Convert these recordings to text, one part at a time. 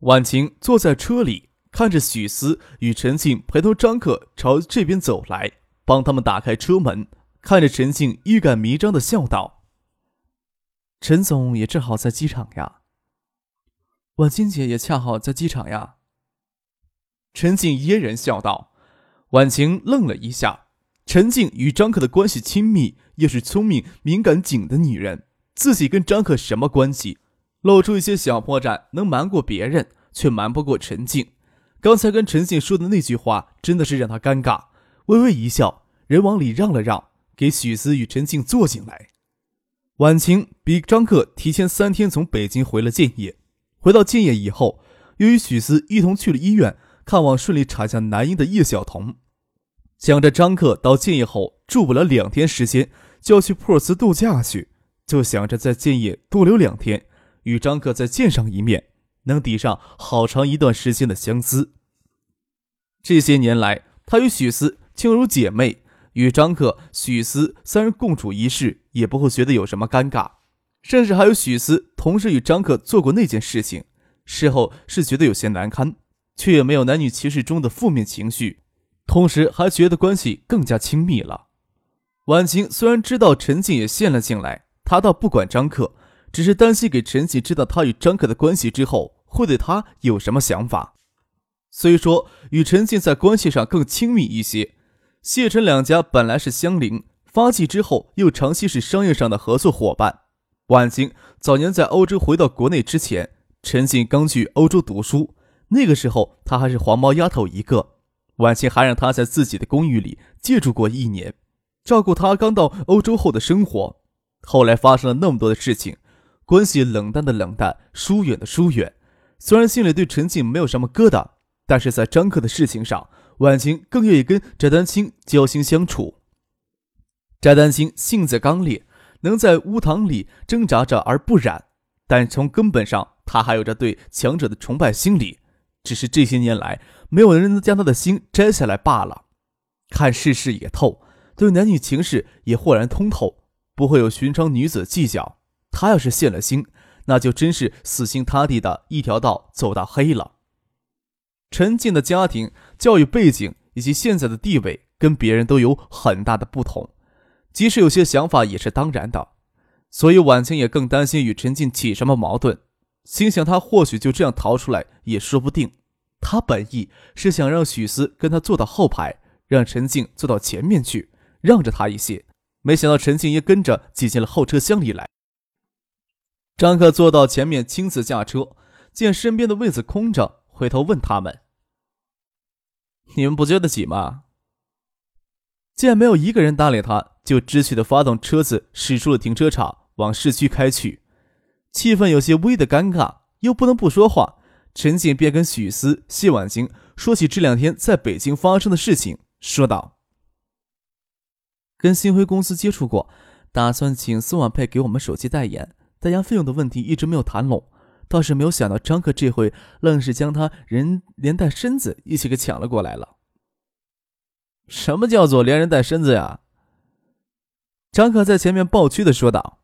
婉晴坐在车里，看着许思与陈静陪同张克朝这边走来，帮他们打开车门。看着陈静，欲感弥彰的笑道：“陈总也正好在机场呀，婉清姐也恰好在机场呀。”陈静嫣然笑道。婉晴愣了一下。陈静与张克的关系亲密，又是聪明、敏感、紧的女人，自己跟张克什么关系？露出一些小破绽，能瞒过别人，却瞒不过陈静。刚才跟陈静说的那句话，真的是让他尴尬。微微一笑，人往里让了让，给许思与陈静坐进来。婉晴比张克提前三天从北京回了建业。回到建业以后，又与许思一同去了医院看望顺利产下男婴的叶晓彤。想着张克到建业后住不了两天时间，就要去普尔斯度假去，就想着在建业多留两天。与张克再见上一面，能抵上好长一段时间的相思。这些年来，他与许思亲如姐妹，与张克、许思三人共处一室，也不会觉得有什么尴尬。甚至还有许思同时与张克做过那件事情，事后是觉得有些难堪，却也没有男女歧视中的负面情绪，同时还觉得关系更加亲密了。婉晴虽然知道陈静也陷了进来，她倒不管张克。只是担心给陈静知道他与张克的关系之后，会对他有什么想法。虽说与陈静在关系上更亲密一些，谢陈两家本来是相邻，发迹之后又长期是商业上的合作伙伴。婉晴早年在欧洲回到国内之前，陈静刚去欧洲读书，那个时候她还是黄毛丫头一个。婉晴还让她在自己的公寓里借住过一年，照顾她刚到欧洲后的生活。后来发生了那么多的事情。关系冷淡的冷淡，疏远的疏远。虽然心里对陈静没有什么疙瘩，但是在张克的事情上，婉晴更愿意跟翟丹青交心相处。翟丹青性子刚烈，能在乌塘里挣扎着而不染，但从根本上，他还有着对强者的崇拜心理。只是这些年来，没有人能将他的心摘下来罢了。看世事也透，对男女情事也豁然通透，不会有寻常女子计较。他要是现了心，那就真是死心塌地的一条道走到黑了。陈静的家庭、教育背景以及现在的地位，跟别人都有很大的不同，即使有些想法也是当然的。所以婉清也更担心与陈静起什么矛盾，心想他或许就这样逃出来也说不定。他本意是想让许思跟他坐到后排，让陈静坐到前面去，让着他一些。没想到陈静也跟着挤进了后车厢里来。张克坐到前面，亲自驾车，见身边的位子空着，回头问他们：“你们不觉得挤吗？”见没有一个人搭理他，就知趣的发动车子驶出了停车场，往市区开去。气氛有些微的尴尬，又不能不说话。陈静便跟许思、谢婉晴说起这两天在北京发生的事情，说道：“跟星辉公司接触过，打算请宋婉佩给我们手机代言。”大家费用的问题一直没有谈拢，倒是没有想到张克这回愣是将他人连带身子一起给抢了过来了。什么叫做连人带身子呀？张克在前面抱屈的说道：“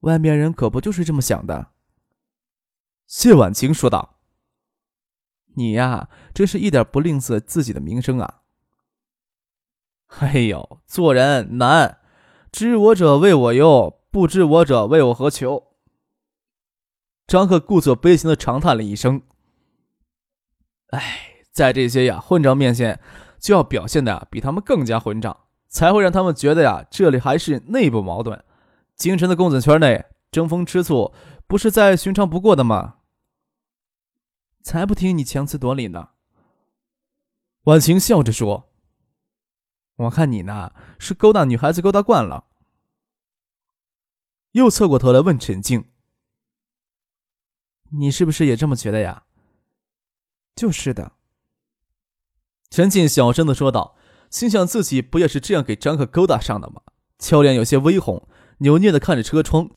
外面人可不就是这么想的。”谢婉清说道：“你呀，真是一点不吝啬自己的名声啊！”哎呦，做人难，知我者谓我忧。不知我者为我何求？张克故作悲情的长叹了一声：“哎，在这些呀混账面前，就要表现的比他们更加混账，才会让他们觉得呀这里还是内部矛盾。京城的公子圈内争风吃醋，不是再寻常不过的吗？才不听你强词夺理呢！”婉晴笑着说：“我看你呢是勾搭女孩子勾搭惯了。”又侧过头来问陈静：“你是不是也这么觉得呀？”就是的。陈静小声的说道，心想自己不也是这样给张克勾搭上的吗？俏脸有些微红，扭捏的看着车窗，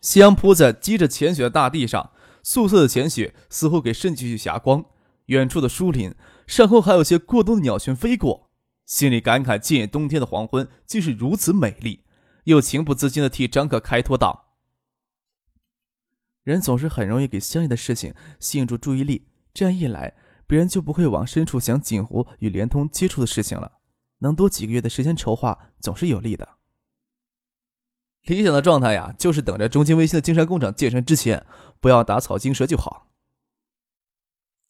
夕阳铺在积着浅雪的大地上，素色的浅雪似乎给渗进去霞光。远处的树林，上空还有些过冬的鸟群飞过，心里感慨：今夜冬天的黄昏竟是如此美丽，又情不自禁的替张克开脱道：“人总是很容易给相应的事情吸引住注意力，这样一来。”别人就不会往深处想锦湖与联通接触的事情了。能多几个月的时间筹划，总是有利的。理想的状态呀，就是等着中金微星的金山工厂建成之前，不要打草惊蛇就好。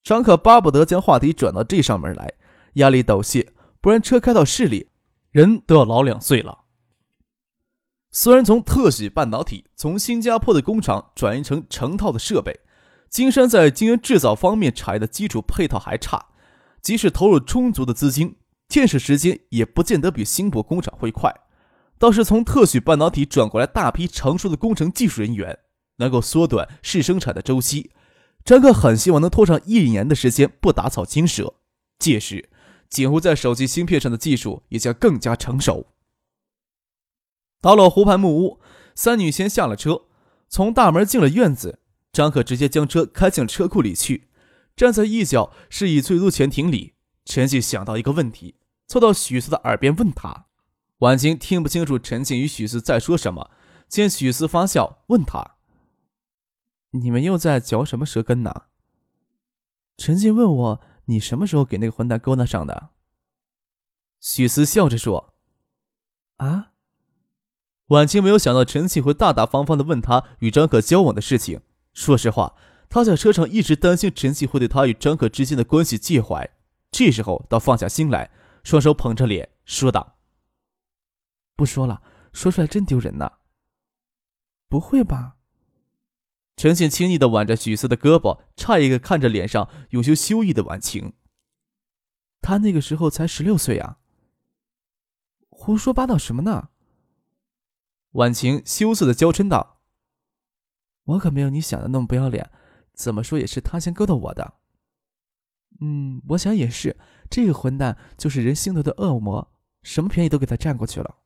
张可巴不得将话题转到这上面来，压力陡泄，不然车开到市里，人都要老两岁了。虽然从特许半导体从新加坡的工厂转移成成套的设备。金山在晶圆制造方面产业的基础配套还差，即使投入充足的资金，建设时间也不见得比新博工厂会快。倒是从特许半导体转过来大批成熟的工程技术人员，能够缩短试生产的周期。张克很希望能拖上一年的时间，不打草惊蛇。届时，锦湖在手机芯片上的技术也将更加成熟。到了湖畔木屋，三女先下了车，从大门进了院子。张可直接将车开进车库里去，站在一角示意最多前庭里。陈静想到一个问题，凑到许思的耳边问他。婉晴听不清楚陈静与许思在说什么，见许思发笑，问他：“你们又在嚼什么舌根呢？”陈静问我：“你什么时候给那个混蛋勾搭上的？”许思笑着说：“啊。”婉晴没有想到陈庆会大大方方的问他与张可交往的事情。说实话，他在车上一直担心陈庆会对他与张可之间的关系介怀，这时候倒放下心来，双手捧着脸说道：“不说了，说出来真丢人呐。”“不会吧？”陈信轻易的挽着许思的胳膊，诧异的看着脸上有些羞意的婉晴。他那个时候才十六岁啊！胡说八道什么呢？婉晴羞涩的娇嗔道。我可没有你想的那么不要脸，怎么说也是他先勾搭我的。嗯，我想也是，这个混蛋就是人心头的恶魔，什么便宜都给他占过去了。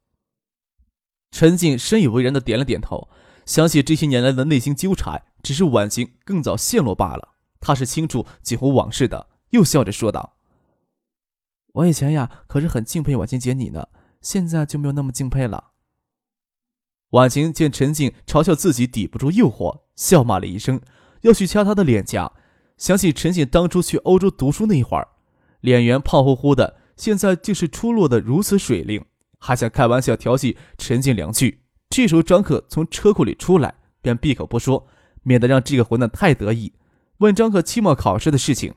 陈静深以为然的点了点头，想起这些年来的内心纠缠，只是婉晴更早陷落罢了。他是清楚几乎往事的，又笑着说道：“我以前呀，可是很敬佩婉晴姐你呢，现在就没有那么敬佩了。”婉晴见陈静嘲笑自己抵不住诱惑，笑骂了一声，要去掐他的脸颊。想起陈静当初去欧洲读书那会儿，脸圆胖乎乎的，现在竟是出落的如此水灵，还想开玩笑调戏陈静两句。这时候张可从车库里出来，便闭口不说，免得让这个混蛋太得意。问张可期末考试的事情。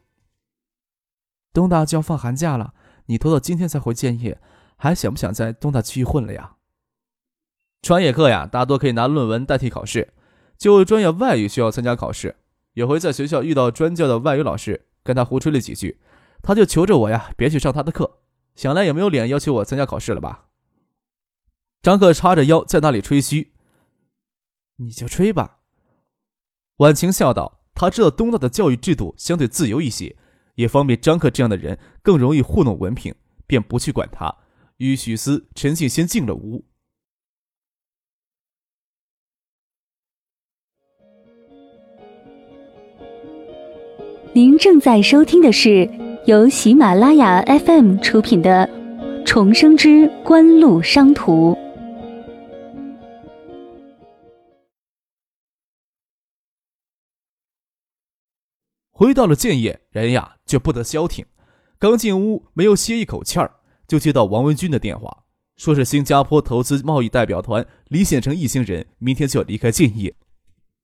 东大就要放寒假了，你拖到今天才回建业，还想不想在东大继续混了呀？专业课呀，大多可以拿论文代替考试。就专业外语需要参加考试。有回在学校遇到专教的外语老师，跟他胡吹了几句，他就求着我呀，别去上他的课。想来也没有脸要求我参加考试了吧？张克叉着腰在那里吹嘘。你就吹吧。婉晴笑道：“他知道东大的教育制度相对自由一些，也方便张克这样的人更容易糊弄文凭，便不去管他。”与许思、陈信先进了屋。您正在收听的是由喜马拉雅 FM 出品的《重生之官路商途》。回到了建业，人呀就不得消停。刚进屋，没有歇一口气儿，就接到王文军的电话，说是新加坡投资贸易代表团李显成一行人明天就要离开建业。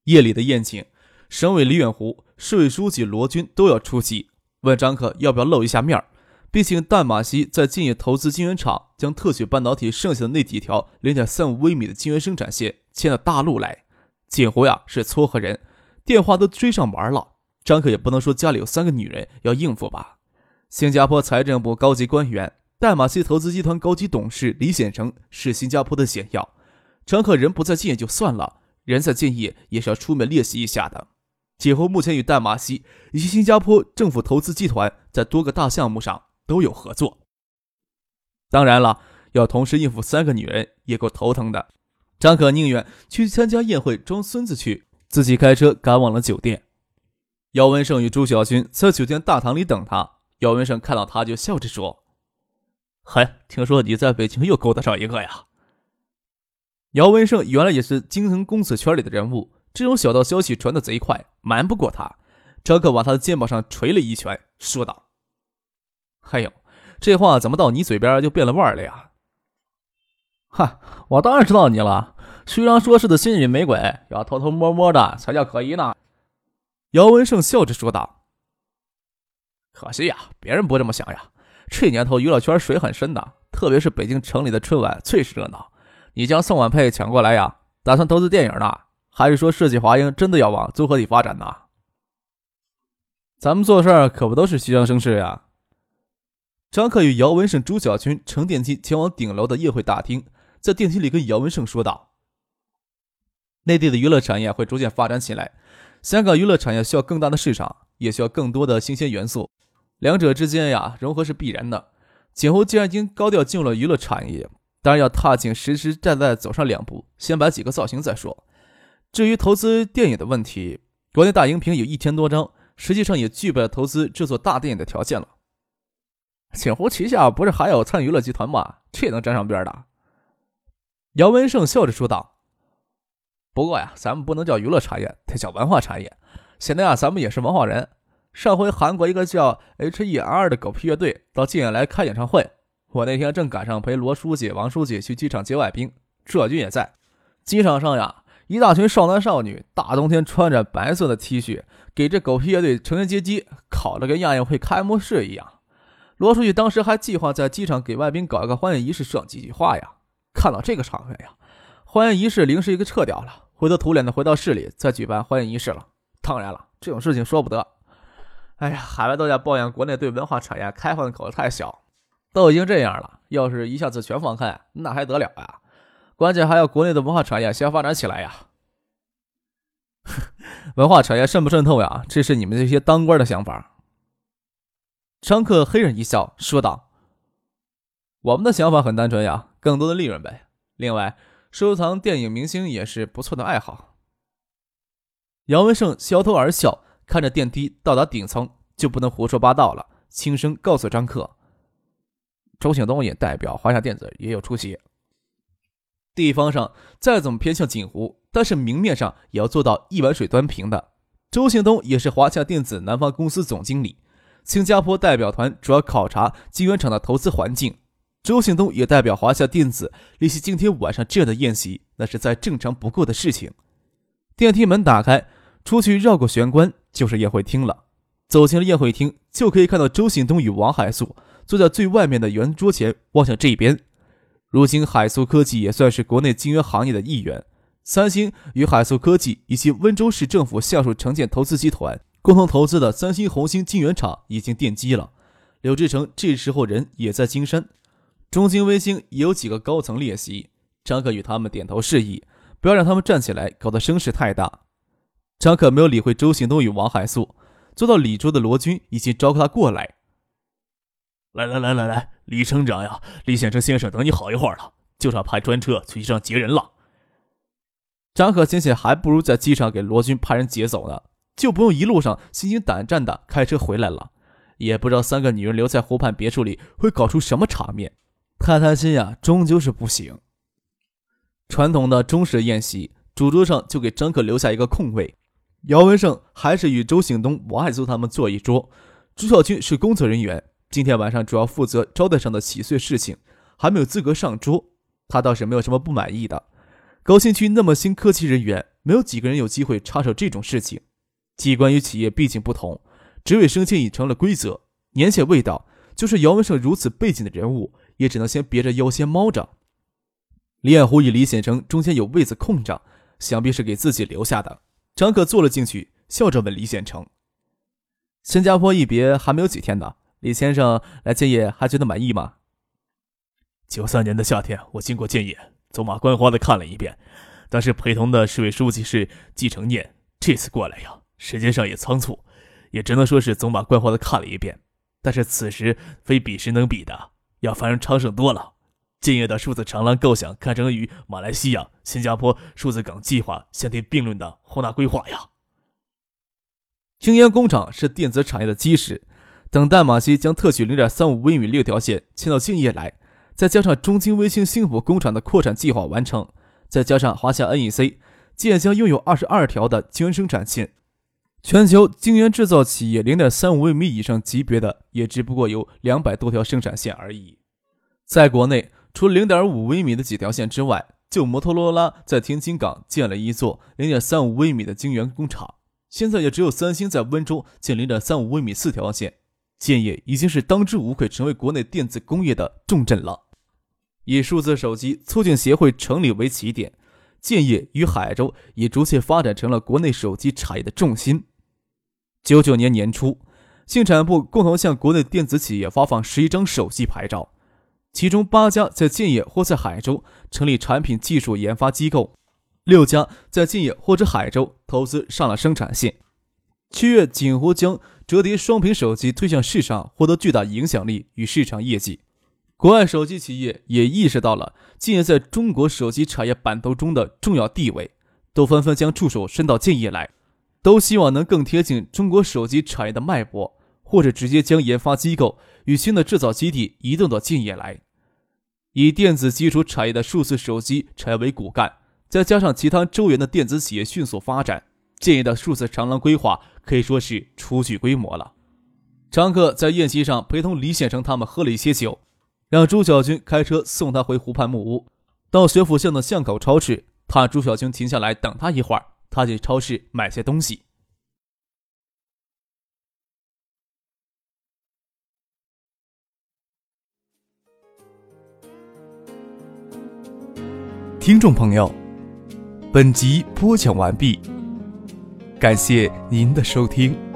夜里的宴请，省委李远湖。市委书记罗军都要出席，问张克要不要露一下面儿，并请淡马锡在建业投资晶圆厂，将特许半导体剩下的那几条零点三五微米的晶圆生产线迁到大陆来。锦湖呀是撮合人，电话都追上门了。张克也不能说家里有三个女人要应付吧。新加坡财政部高级官员、淡马锡投资集团高级董事李显成是新加坡的显要。张克人不在建业就算了，人在建业也是要出面列席一下的。锦湖目前与淡马锡以及新加坡政府投资集团在多个大项目上都有合作。当然了，要同时应付三个女人也够头疼的。张可宁愿去参加宴会装孙子去，自己开车赶往了酒店。姚文胜与朱小军在酒店大堂里等他。姚文胜看到他就笑着说：“嗨，听说你在北京又勾搭上一个呀？”姚文胜原来也是京城公子圈里的人物，这种小道消息传得贼快，瞒不过他。张克往他的肩膀上捶了一拳，说道：“哎呦，这话怎么到你嘴边就变了味儿了呀？”“哈，我当然知道你了。虚张说是的心里没鬼，要偷偷摸摸的才叫可疑呢。”姚文胜笑着说道：“可惜呀，别人不这么想呀。这年头娱乐圈水很深的，特别是北京城里的春晚最是热闹。”你将宋婉佩抢过来呀？打算投资电影呢，还是说世纪华英真的要往综合体发展呢？咱们做事可不都是虚张声势呀？张克与姚文胜、朱小军乘电梯前往顶楼的宴会大厅，在电梯里跟姚文胜说道：“内地的娱乐产业会逐渐发展起来，香港娱乐产业需要更大的市场，也需要更多的新鲜元素，两者之间呀融合是必然的。景湖既然已经高调进入了娱乐产业。”当然要踏进实实在在走上两步，先摆几个造型再说。至于投资电影的问题，国内大荧屏有一千多张，实际上也具备了投资制作大电影的条件了。锦湖旗下不是还有灿娱乐集团吗？这也能沾上边的？姚文胜笑着说道：“不过呀，咱们不能叫娱乐产业，得叫文化产业。现在啊，咱们也是文化人。上回韩国一个叫 H.E.R 的狗屁乐队到靖远来开演唱会。”我那天正赶上陪罗书记、王书记去机场接外宾，志军也在。机场上呀，一大群少男少女，大冬天穿着白色的 T 恤，给这狗屁乐队成员接机，搞得跟亚运会开幕式一样。罗书记当时还计划在机场给外宾搞一个欢迎仪式，说几句话呀。看到这个场面呀，欢迎仪式临时一个撤掉了，灰头土脸的回到市里再举办欢迎仪式了。当然了，这种事情说不得。哎呀，海外都在抱怨国内对文化产业开放的口子太小。都已经这样了，要是一下子全放开，那还得了呀？关键还要国内的文化产业先发展起来呀。文化产业渗不渗透呀？这是你们这些当官的想法。张克黑人一笑，说道：“我们的想法很单纯呀，更多的利润呗。另外，收藏电影明星也是不错的爱好。”杨文胜摇头而笑，看着电梯到达顶层，就不能胡说八道了，轻声告诉张克。周庆东也代表华夏电子也有出席。地方上再怎么偏向锦湖，但是明面上也要做到一碗水端平的。周庆东也是华夏电子南方公司总经理，新加坡代表团主要考察晶圆厂的投资环境。周庆东也代表华夏电子联系今天晚上这样的宴席，那是再正常不过的事情。电梯门打开，出去绕过玄关就是宴会厅了。走进了宴会厅，就可以看到周庆东与王海素。坐在最外面的圆桌前，望向这边。如今海素科技也算是国内晶圆行业的一员。三星与海素科技以及温州市政府下属城建投资集团共同投资的三星红星晶圆厂已经奠基了。柳志成这时候人也在金山，中晶微星也有几个高层列席。张可与他们点头示意，不要让他们站起来，搞得声势太大。张可没有理会周行东与王海素，坐到里桌的罗军已经招呼他过来。来来来来来，李省长呀，李显成先生等你好一会儿了，就差派专车去机场接人了。张可心想，还不如在机场给罗军派人接走呢，就不用一路上心惊胆战的开车回来了。也不知道三个女人留在湖畔别墅里会搞出什么场面。太贪心呀，终究是不行。传统的中式宴席，主桌上就给张可留下一个空位。姚文胜还是与周醒东、王海素他们坐一桌。朱小军是工作人员。今天晚上主要负责招待上的喜碎事情，还没有资格上桌。他倒是没有什么不满意的。高新区那么新科技人员，没有几个人有机会插手这种事情。机关与企业毕竟不同，职位升迁已成了规则。年限未到，就是姚文胜如此背景的人物，也只能先别着腰先猫着。李彦湖与李显成中间有位子空着，想必是给自己留下的。张可坐了进去，笑着问李显成：“新加坡一别还没有几天呢。”李先生来建业还觉得满意吗？九三年的夏天，我经过建业，走马观花的看了一遍。当时陪同的市委书记是季承念。这次过来呀，时间上也仓促，也只能说是走马观花的看了一遍。但是此时非彼时能比的，要繁荣昌盛多了。建业的数字长廊构想，堪称与马来西亚、新加坡数字港计划相提并论的宏大规划呀！青烟工厂是电子产业的基石，等淡马锡将特许零点三五微米六条线迁到建业来，再加上中金微星星浦工厂的扩产计划完成，再加上华夏 NEC，建将拥有二十二条的晶圆生产线。全球晶圆制造企业零点三五微米以上级别的，也只不过有两百多条生产线而已。在国内，除零点五微米的几条线之外，就摩托罗拉在天津港建了一座零点三五微米的晶圆工厂。现在也只有三星在温州建零点三五微米四条线。建业已经是当之无愧成为国内电子工业的重镇了。以数字手机促进协会成立为起点，建业与海州也逐渐发展成了国内手机产业的重心。九九年年初，信产部共同向国内电子企业发放十一张手机牌照。其中八家在建业或在海州成立产品技术研发机构，六家在建业或者海州投资上了生产线。七月，锦湖将折叠双屏手机推向市场，获得巨大影响力与市场业绩。国外手机企业也意识到了建业在中国手机产业版图中的重要地位，都纷纷将触手伸到建业来，都希望能更贴近中国手机产业的脉搏。或者直接将研发机构与新的制造基地移动到建业来，以电子基础产业的数字手机产业为骨干，再加上其他周边的电子企业迅速发展，建业的数字长廊规划可以说是初具规模了。张克在宴席上陪同李先生他们喝了一些酒，让朱小军开车送他回湖畔木屋。到学府巷的巷口超市，怕朱小军停下来等他一会儿，他去超市买些东西。听众朋友，本集播讲完毕，感谢您的收听。